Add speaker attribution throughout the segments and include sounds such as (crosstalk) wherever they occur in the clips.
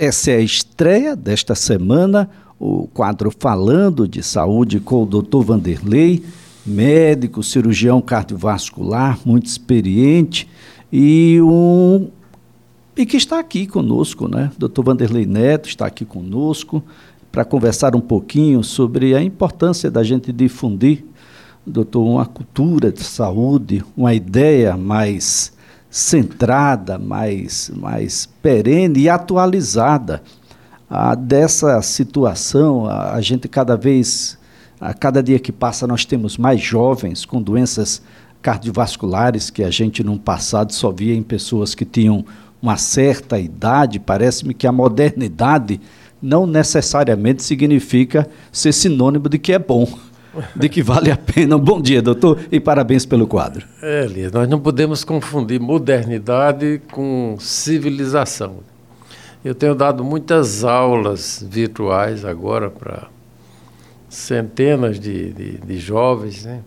Speaker 1: essa é a estreia desta semana, o quadro Falando de Saúde com o Dr. Vanderlei, médico, cirurgião cardiovascular, muito experiente e um e que está aqui conosco, né? Dr. Vanderlei Neto está aqui conosco para conversar um pouquinho sobre a importância da gente difundir, doutor, uma cultura de saúde, uma ideia mais centrada, mais, mais perene e atualizada a dessa situação. A, a gente cada vez, a cada dia que passa, nós temos mais jovens com doenças cardiovasculares que a gente no passado só via em pessoas que tinham uma certa idade. Parece-me que a modernidade não necessariamente significa ser sinônimo de que é bom de que vale a pena. Bom dia, doutor, e parabéns pelo quadro.
Speaker 2: É, Elias, nós não podemos confundir modernidade com civilização. Eu tenho dado muitas aulas virtuais agora para centenas de, de, de jovens, né?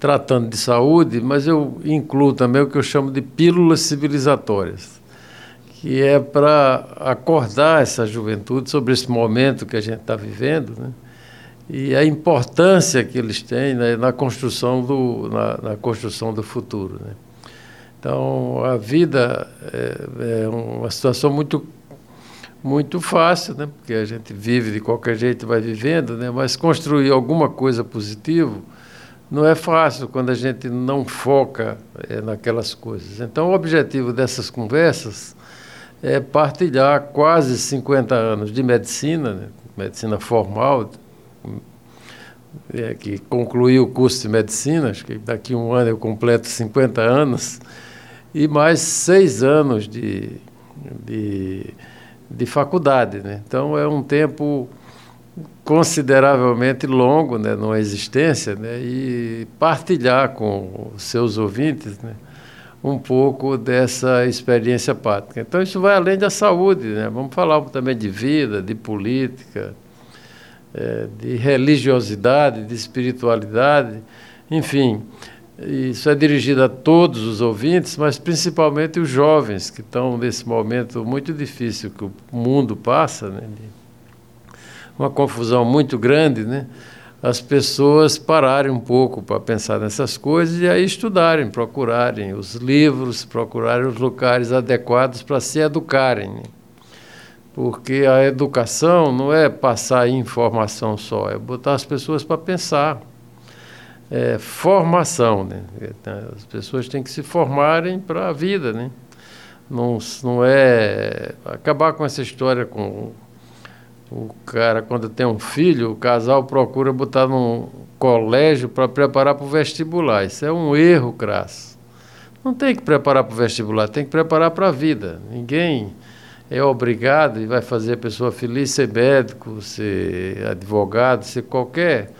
Speaker 2: tratando de saúde, mas eu incluo também o que eu chamo de pílulas civilizatórias, que é para acordar essa juventude sobre esse momento que a gente está vivendo, né? E a importância que eles têm né, na construção do na, na, construção do futuro né? então a vida é, é, uma situação muito muito fácil né porque a gente vive de qualquer jeito vai vivendo né mas construir alguma coisa positiva não é fácil quando a gente não foca é, naquelas coisas então o objetivo dessas conversas é partilhar quase 50 anos de medicina né? medicina formal é, que concluiu o curso de medicina, acho que daqui a um ano eu completo 50 anos, e mais seis anos de, de, de faculdade. Né? Então é um tempo consideravelmente longo né, numa existência né, e partilhar com os seus ouvintes né, um pouco dessa experiência prática. Então isso vai além da saúde, né? vamos falar também de vida, de política, é, de religiosidade, de espiritualidade, enfim. Isso é dirigido a todos os ouvintes, mas principalmente os jovens que estão nesse momento muito difícil que o mundo passa, né? uma confusão muito grande, né? as pessoas pararem um pouco para pensar nessas coisas e aí estudarem, procurarem os livros, procurarem os locais adequados para se educarem. Porque a educação não é passar informação só, é botar as pessoas para pensar. É formação, né? As pessoas têm que se formarem para a vida, né? Não, não é acabar com essa história com o cara quando tem um filho, o casal procura botar num colégio para preparar para o vestibular. Isso é um erro crasso. Não tem que preparar para o vestibular, tem que preparar para a vida. Ninguém é obrigado e vai fazer a pessoa feliz ser médico, ser advogado, ser qualquer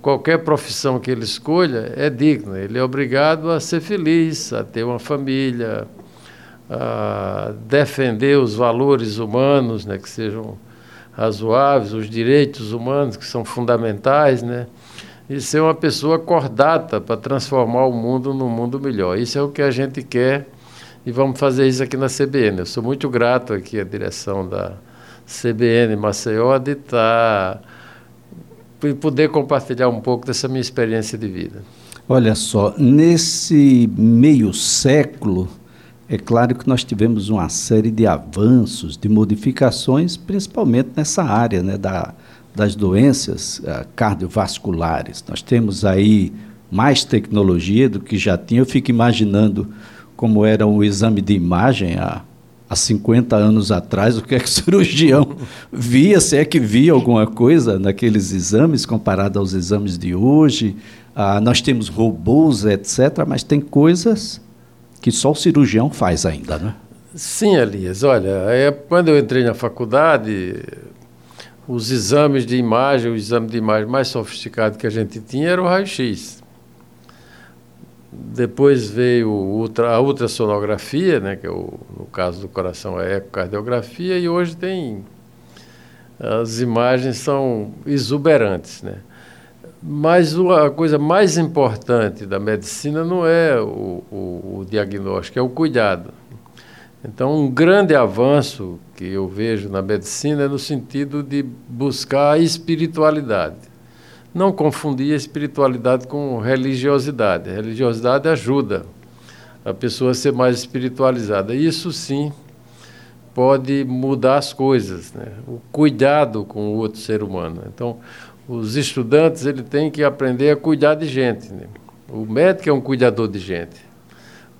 Speaker 2: qualquer profissão que ele escolha é digna. Ele é obrigado a ser feliz, a ter uma família, a defender os valores humanos, né, que sejam razoáveis, os direitos humanos que são fundamentais, né? E ser uma pessoa cordata para transformar o mundo num mundo melhor. Isso é o que a gente quer e vamos fazer isso aqui na CBN. Eu sou muito grato aqui à direção da CBN Maceió de estar e poder compartilhar um pouco dessa minha experiência de vida.
Speaker 1: Olha só, nesse meio século, é claro que nós tivemos uma série de avanços, de modificações, principalmente nessa área né, da, das doenças uh, cardiovasculares. Nós temos aí mais tecnologia do que já tinha. Eu fico imaginando como era o exame de imagem há, há 50 anos atrás, o que é que o (laughs) cirurgião via, se é que via alguma coisa naqueles exames comparado aos exames de hoje. Ah, nós temos robôs, etc., mas tem coisas que só o cirurgião faz ainda, né?
Speaker 2: Sim, Elias. Olha, é, quando eu entrei na faculdade, os exames de imagem, o exame de imagem mais sofisticado que a gente tinha era o raio-x. Depois veio ultra, a ultrassonografia, né, que é o, no caso do coração é a ecocardiografia, e hoje tem. As imagens são exuberantes. Né? Mas a coisa mais importante da medicina não é o, o, o diagnóstico, é o cuidado. Então, um grande avanço que eu vejo na medicina é no sentido de buscar a espiritualidade. Não confundir a espiritualidade com religiosidade. A religiosidade ajuda a pessoa a ser mais espiritualizada. Isso sim pode mudar as coisas, né? o cuidado com o outro ser humano. Então, os estudantes ele têm que aprender a cuidar de gente. Né? O médico é um cuidador de gente,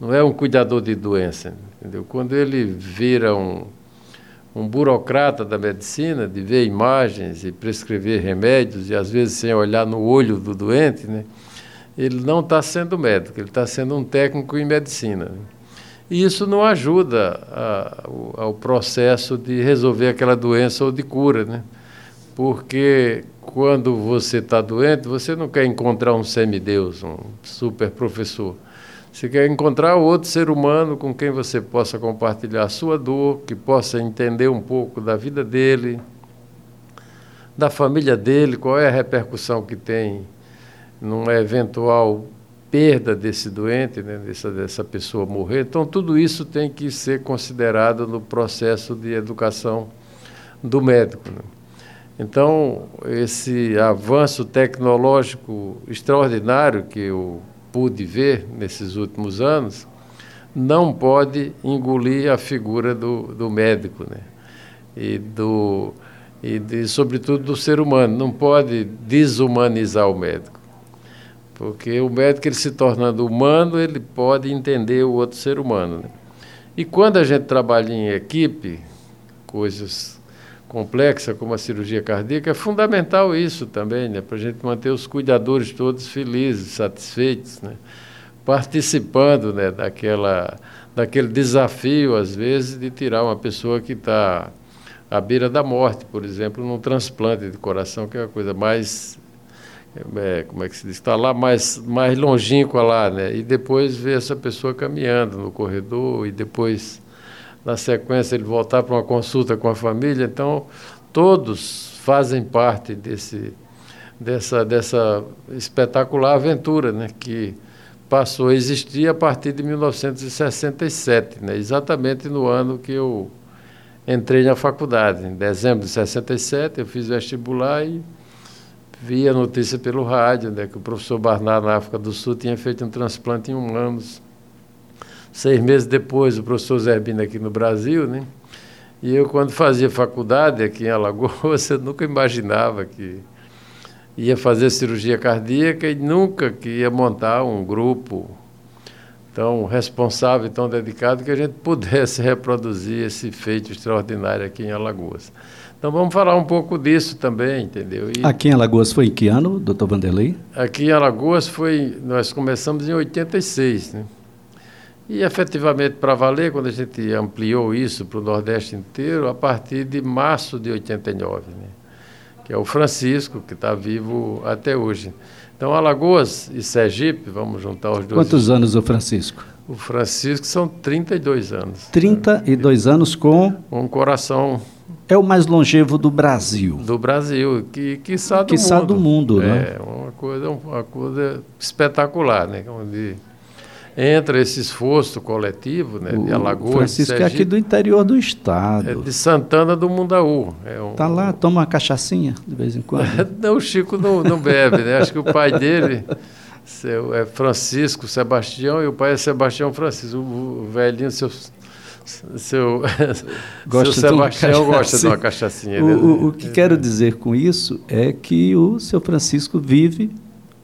Speaker 2: não é um cuidador de doença. Entendeu? Quando ele vira um, um burocrata da medicina, de ver imagens e prescrever remédios, e às vezes sem olhar no olho do doente, né? ele não está sendo médico, ele está sendo um técnico em medicina. Né? E isso não ajuda a, ao, processo de resolver aquela doença ou de cura, né? Porque quando você está doente, você não quer encontrar um semideus, um super professor. Você quer encontrar outro ser humano com quem você possa compartilhar a sua dor, que possa entender um pouco da vida dele, da família dele, qual é a repercussão que tem numa eventual perda desse doente, né, dessa, dessa pessoa morrer. Então, tudo isso tem que ser considerado no processo de educação do médico. Né? Então, esse avanço tecnológico extraordinário que eu pude ver nesses últimos anos não pode engolir a figura do, do médico, né? E do e de, sobretudo do ser humano, não pode desumanizar o médico. Porque o médico, ele se tornando humano, ele pode entender o outro ser humano. Né? E quando a gente trabalha em equipe, coisas complexas como a cirurgia cardíaca, é fundamental isso também, né? para a gente manter os cuidadores todos felizes, satisfeitos, né? participando né? daquela, daquele desafio, às vezes, de tirar uma pessoa que está à beira da morte, por exemplo, num transplante de coração, que é a coisa mais é, como é que se diz, está lá mais, mais longínqua lá, né? E depois ver essa pessoa caminhando no corredor e depois, na sequência, ele voltar para uma consulta com a família. Então, todos fazem parte desse, dessa, dessa espetacular aventura, né? Que passou a existir a partir de 1967, né? Exatamente no ano que eu entrei na faculdade. Em dezembro de 67, eu fiz vestibular e vi a notícia pelo rádio, né, que o professor Barnard, na África do Sul, tinha feito um transplante em humanos. Seis meses depois, o professor Zerbino aqui no Brasil, né? E eu, quando fazia faculdade aqui em Alagoas, (laughs) eu nunca imaginava que ia fazer cirurgia cardíaca e nunca que ia montar um grupo tão responsável e tão dedicado que a gente (laughs) pudesse reproduzir esse feito extraordinário aqui em Alagoas. Então vamos falar um pouco disso também, entendeu?
Speaker 1: E aqui em Alagoas foi em que ano, doutor Vanderlei?
Speaker 2: Aqui em Alagoas foi, nós começamos em 86, né? E efetivamente para valer, quando a gente ampliou isso para o Nordeste inteiro, a partir de março de 89, né? que é o Francisco, que está vivo até hoje. Então, Alagoas e Sergipe, vamos juntar os dois.
Speaker 1: Quantos anos o Francisco?
Speaker 2: O Francisco são 32 anos.
Speaker 1: 32 né? anos com.
Speaker 2: Um coração
Speaker 1: é o mais longevo do Brasil.
Speaker 2: Do Brasil, que, que do
Speaker 1: que
Speaker 2: mundo.
Speaker 1: do mundo,
Speaker 2: né? É, uma coisa, uma coisa espetacular, né? Onde entra esse esforço coletivo, né? De Alagoas,
Speaker 1: Francisco
Speaker 2: Sergipe,
Speaker 1: é aqui do interior do estado.
Speaker 2: É de Santana do Mundaú. É
Speaker 1: um, tá lá, toma uma cachaçinha de vez em quando. (laughs)
Speaker 2: não, o Chico não, não bebe, né? Acho que o pai dele é Francisco Sebastião e o pai é Sebastião Francisco. O, o velhinho, seu seu, (laughs)
Speaker 1: gosta
Speaker 2: seu Sebastião gosta de uma cachaçinha.
Speaker 1: O, o, o que é. quero dizer com isso é que o seu Francisco vive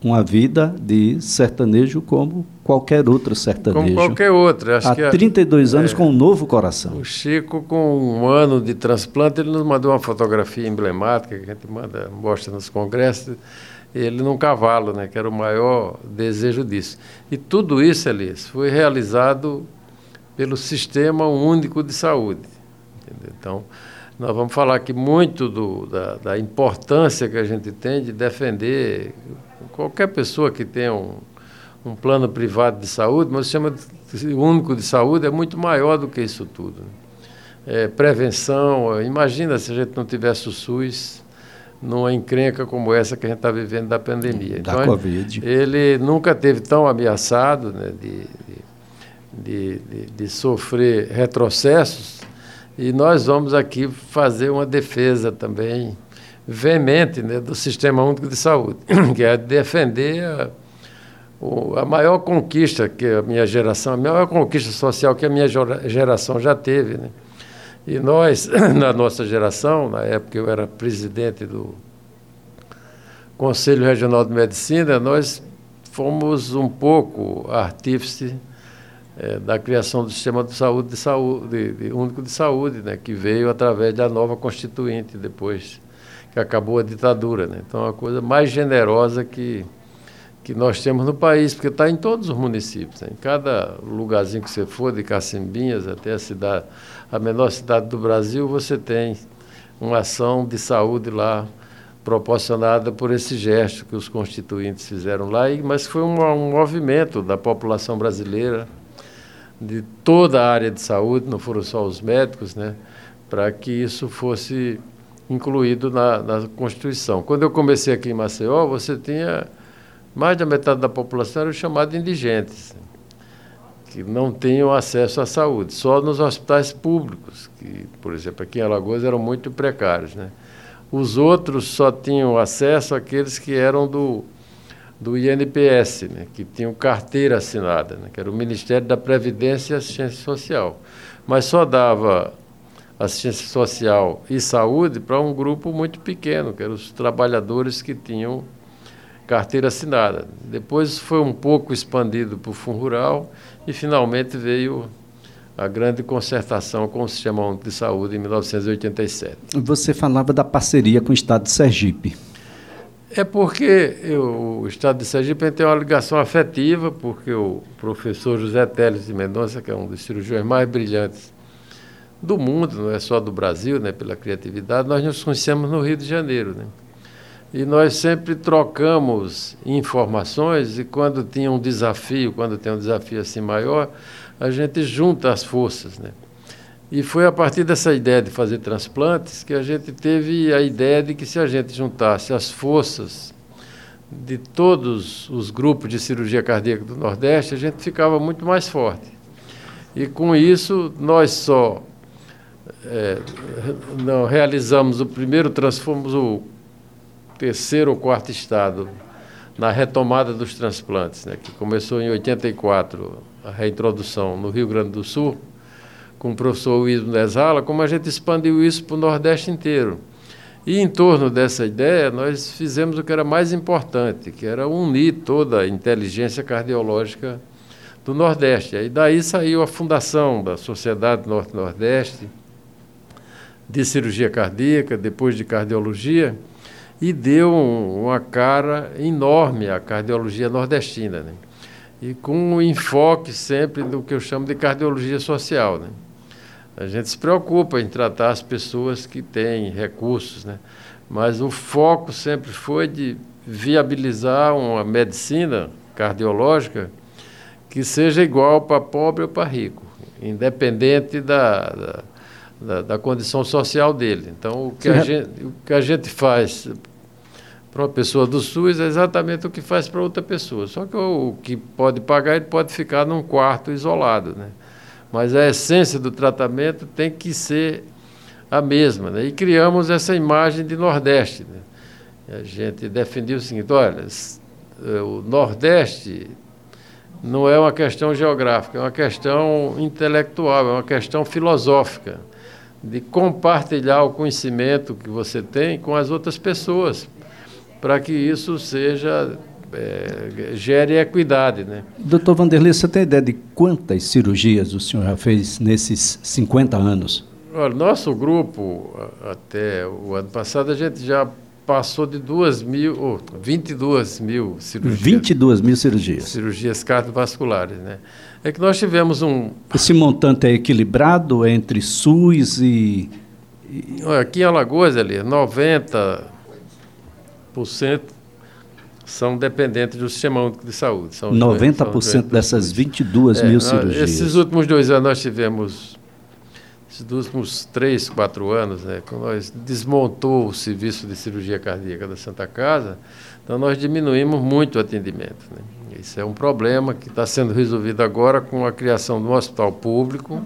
Speaker 1: uma vida de sertanejo como qualquer outro sertanejo.
Speaker 2: Como qualquer outro.
Speaker 1: Acho Há que 32 anos é, com um novo coração.
Speaker 2: O Chico, com um ano de transplante, ele nos mandou uma fotografia emblemática que a gente manda, mostra nos congressos, ele num cavalo, né, que era o maior desejo disso. E tudo isso, Elias, foi realizado pelo Sistema Único de Saúde. Entendeu? Então, nós vamos falar aqui muito do, da, da, importância que a gente tem de defender qualquer pessoa que tenha um, um plano privado de saúde, mas o sistema único de saúde é muito maior do que isso tudo. Né? É, prevenção, imagina se a gente não tivesse o SUS numa encrenca como essa que a gente está vivendo da pandemia.
Speaker 1: Da então, Covid.
Speaker 2: Ele nunca teve tão ameaçado né, de, de de, de, de sofrer retrocessos, e nós vamos aqui fazer uma defesa também veemente né, do Sistema Único de Saúde, (clears throat) que é defender a, o, a maior conquista que a minha geração, a maior conquista social que a minha geração já teve. Né? E nós, (clears throat) na nossa geração, na época eu era presidente do Conselho Regional de Medicina, nós fomos um pouco artífice é, da criação do sistema de saúde, de saúde de, de, único de saúde, né, que veio através da nova constituinte depois que acabou a ditadura. Né? Então, é a coisa mais generosa que, que nós temos no país, porque está em todos os municípios. Né? Em cada lugarzinho que você for, de Cacimbinhas até a cidade, a menor cidade do Brasil, você tem uma ação de saúde lá proporcionada por esse gesto que os constituintes fizeram lá, mas foi um, um movimento da população brasileira, de toda a área de saúde, não foram só os médicos, né, para que isso fosse incluído na, na Constituição. Quando eu comecei aqui em Maceió, você tinha mais da metade da população era chamada de indigentes, que não tinham acesso à saúde, só nos hospitais públicos, que, por exemplo, aqui em Alagoas eram muito precários. Né? Os outros só tinham acesso àqueles que eram do, do INPS, né? que tinham carteira assinada, né? que era o Ministério da Previdência e Assistência Social. Mas só dava assistência social e saúde para um grupo muito pequeno, que eram os trabalhadores que tinham carteira assinada. Depois foi um pouco expandido para o Fundo Rural e finalmente veio a grande concertação com o Sistema Único de Saúde em 1987.
Speaker 1: Você falava da parceria com o Estado de Sergipe.
Speaker 2: É porque eu, o Estado de Sergipe tem uma ligação afetiva, porque o professor José Teles de Mendonça, que é um dos cirurgiões mais brilhantes do mundo, não é só do Brasil, né, pela criatividade, nós nos conhecemos no Rio de Janeiro. Né? E nós sempre trocamos informações e quando tinha um desafio, quando tem um desafio assim maior, a gente junta as forças. Né? E foi a partir dessa ideia de fazer transplantes que a gente teve a ideia de que se a gente juntasse as forças de todos os grupos de cirurgia cardíaca do Nordeste, a gente ficava muito mais forte. E com isso, nós só é, não, realizamos o primeiro, transformamos o terceiro ou quarto estado na retomada dos transplantes, né, que começou em 84, a reintrodução no Rio Grande do Sul, com o professor Wilson Desala, como a gente expandiu isso para o Nordeste inteiro. E em torno dessa ideia, nós fizemos o que era mais importante, que era unir toda a inteligência cardiológica do Nordeste. E daí saiu a fundação da Sociedade Norte-Nordeste, de cirurgia cardíaca, depois de cardiologia, e deu um, uma cara enorme à cardiologia nordestina. Né? E com um enfoque sempre do que eu chamo de cardiologia social. Né? A gente se preocupa em tratar as pessoas que têm recursos, né? mas o foco sempre foi de viabilizar uma medicina cardiológica que seja igual para pobre ou para rico, independente da, da da, da condição social dele. Então, o que, a gente, o que a gente faz para uma pessoa do SUS é exatamente o que faz para outra pessoa. Só que o, que pode pagar, ele pode ficar num quarto isolado. Né? Mas a essência do tratamento tem que ser a mesma. Né? E criamos essa imagem de Nordeste. Né? A gente defendia o seguinte: olha, eh, o Nordeste não é uma questão geográfica, é uma questão intelectual, é uma questão filosófica de compartilhar o conhecimento que você tem com as outras pessoas, para que isso seja é, gere equidade. Né?
Speaker 1: Doutor Vanderlei, você tem ideia de quantas cirurgias o senhor já fez nesses 50 anos?
Speaker 2: Olha, nosso grupo, até o ano passado, a gente já passou de 2 mil, oh, 22 mil cirurgias.
Speaker 1: 22 mil cirurgias.
Speaker 2: Cirurgias cardiovasculares, né? É que nós tivemos um...
Speaker 1: Esse montante é equilibrado entre SUS e...
Speaker 2: Aqui em Alagoas, ali, 90% são dependentes do Sistema Único de Saúde.
Speaker 1: São 90% são dessas 22 é, mil cirurgias.
Speaker 2: Esses últimos dois anos nós tivemos esses últimos três, quatro anos, né, quando nós desmontou o serviço de cirurgia cardíaca da Santa Casa, então nós diminuímos muito o atendimento. Né? Isso é um problema que está sendo resolvido agora com a criação de um hospital público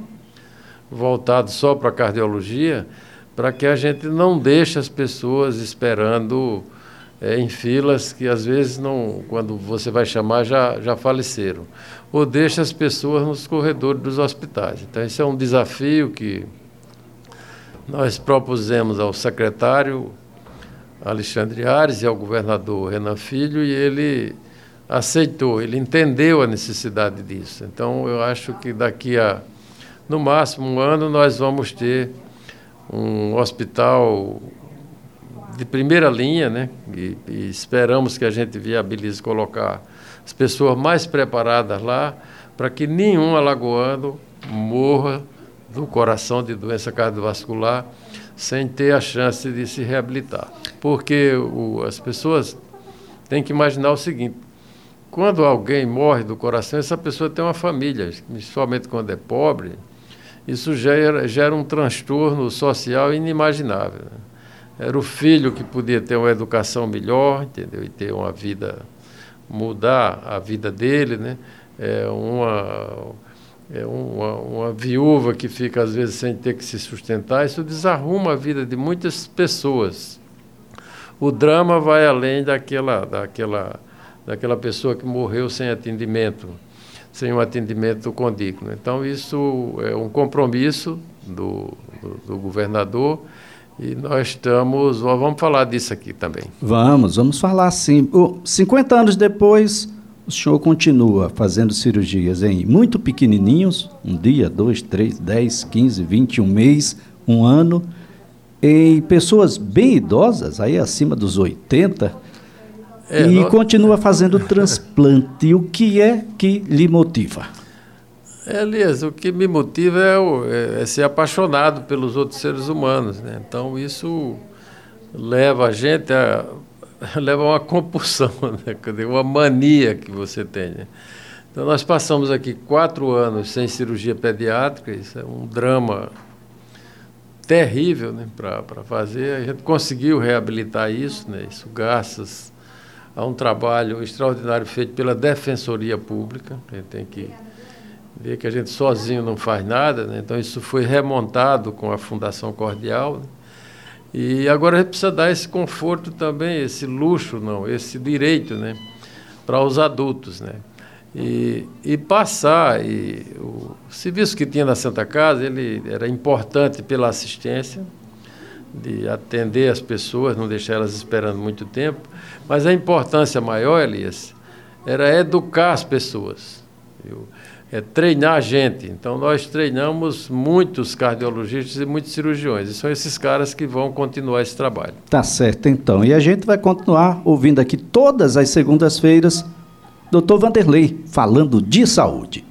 Speaker 2: voltado só para cardiologia, para que a gente não deixe as pessoas esperando é, em filas que às vezes não, quando você vai chamar já, já faleceram, ou deixe as pessoas nos corredores dos hospitais. Então esse é um desafio que nós propusemos ao secretário Alexandre Ares e ao governador Renan Filho e ele aceitou, ele entendeu a necessidade disso. Então eu acho que daqui a no máximo um ano nós vamos ter um hospital de primeira linha, né? E, e, esperamos que a gente viabilize colocar as pessoas mais preparadas lá para que nenhum alagoano morra do coração de doença cardiovascular sem ter a chance de se reabilitar. Porque o, as pessoas têm que imaginar o seguinte: quando alguém morre do coração, essa pessoa tem uma família, principalmente quando é pobre, isso gera, gera um transtorno social inimaginável. Né? Era o filho que podia ter uma educação melhor, entendeu? E ter uma vida, mudar a vida dele, né? É uma, é uma, uma viúva que fica às vezes sem ter que se sustentar, isso desarruma a vida de muitas pessoas. O drama vai além daquela, daquela, daquela pessoa que morreu sem atendimento, sem um atendimento condigno. Então, isso é um compromisso do, do, do governador e nós estamos. Vamos falar disso aqui também.
Speaker 1: Vamos, vamos falar sim. 50 anos depois, o senhor continua fazendo cirurgias em muito pequenininhos um dia, dois, três, dez, quinze, vinte, um mês, um ano em pessoas bem idosas, aí acima dos 80, é, e nós... continua fazendo transplante. E o que é que lhe motiva?
Speaker 2: É, Elias, o que me motiva é, é, é, ser apaixonado pelos outros seres humanos. Né? Então, isso leva a gente a. (laughs) leva a uma compulsão, (laughs) né? uma mania que você tem. Né? Então, nós passamos aqui quatro anos sem cirurgia pediátrica, isso é um drama terrível né, para fazer. A gente conseguiu reabilitar isso, né? isso graças a um trabalho extraordinário feito pela Defensoria Pública. A gente tem que ver que a gente sozinho não faz nada, né? então isso foi remontado com a Fundação Cordial. Né? E agora a gente precisa dar esse conforto também, esse luxo, não, esse direito, né, para os adultos, né? E, e passar e o serviço que tinha na Santa Casa, ele era importante pela assistência, de atender as pessoas, não deixar elas esperando muito tempo, mas a importância maior, Elias, era educar as pessoas. Eu, é treinar a gente. Então, nós treinamos muitos cardiologistas e muitos cirurgiões. E são esses caras que vão continuar esse trabalho.
Speaker 1: Tá certo, então. E a gente vai continuar ouvindo aqui todas as segundas-feiras, doutor Vanderlei, falando de saúde.